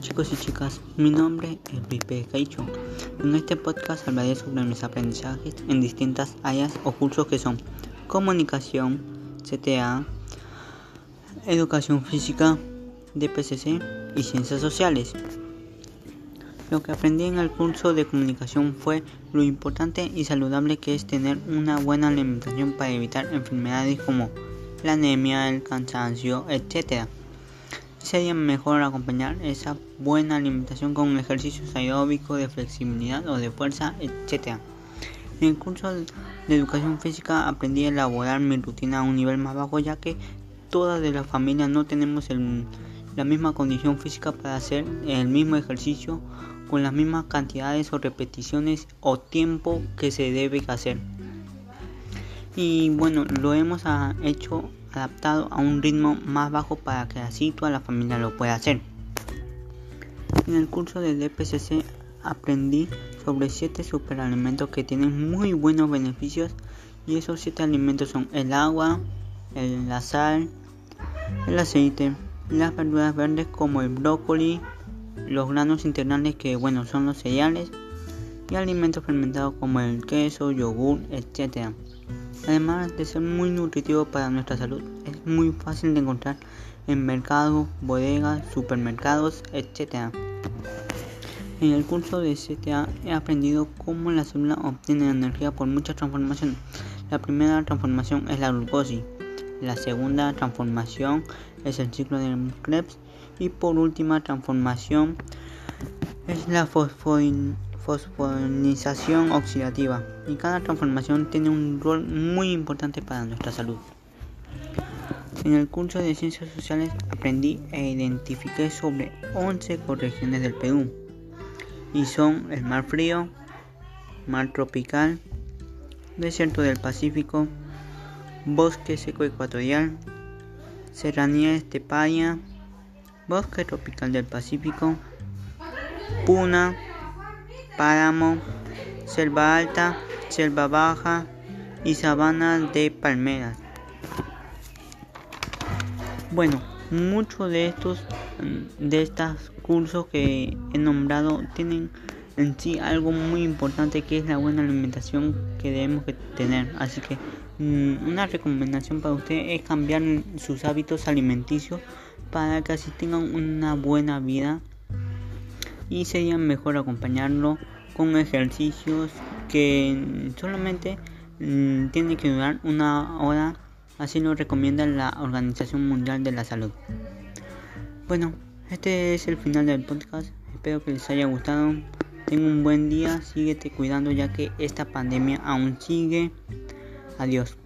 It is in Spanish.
chicos y chicas, mi nombre es Pipe Caicho. En este podcast hablaré sobre mis aprendizajes en distintas áreas o cursos que son comunicación, CTA, educación física, DPCC y ciencias sociales. Lo que aprendí en el curso de comunicación fue lo importante y saludable que es tener una buena alimentación para evitar enfermedades como la anemia, el cansancio, etc sería mejor acompañar esa buena alimentación con ejercicios aeróbicos de flexibilidad o de fuerza, etc. En el curso de educación física aprendí a elaborar mi rutina a un nivel más bajo ya que todas de la familia no tenemos la misma condición física para hacer el mismo ejercicio con las mismas cantidades o repeticiones o tiempo que se debe hacer. Y bueno, lo hemos hecho adaptado a un ritmo más bajo para que así toda la familia lo pueda hacer. En el curso de DPCC aprendí sobre 7 superalimentos que tienen muy buenos beneficios y esos 7 alimentos son el agua, la sal, el aceite, las verduras verdes como el brócoli, los granos integrales que bueno son los cereales y alimentos fermentados como el queso, yogur, etc. Además de ser muy nutritivo para nuestra salud, es muy fácil de encontrar en mercados, bodegas, supermercados, etc. En el curso de CTA he aprendido cómo la célula obtiene energía por muchas transformaciones. La primera transformación es la glucosis, la segunda transformación es el ciclo de Krebs y por última transformación es la fosfodinación fosforización oxidativa y cada transformación tiene un rol muy importante para nuestra salud. En el curso de Ciencias Sociales aprendí e identifiqué sobre 11 ecorregiones del Perú y son el mar frío, mar tropical, desierto del Pacífico, bosque seco ecuatorial, serranía esteparia, bosque tropical del Pacífico, puna, páramo, selva alta, selva baja y sabana de palmeras. Bueno, muchos de estos de estos cursos que he nombrado tienen en sí algo muy importante que es la buena alimentación que debemos tener. Así que mm, una recomendación para usted es cambiar sus hábitos alimenticios para que así tengan una buena vida y sería mejor acompañarlo con ejercicios que solamente mm, tiene que durar una hora, así lo recomienda la Organización Mundial de la Salud. Bueno, este es el final del podcast, espero que les haya gustado. Tengo un buen día, síguete cuidando ya que esta pandemia aún sigue. Adiós.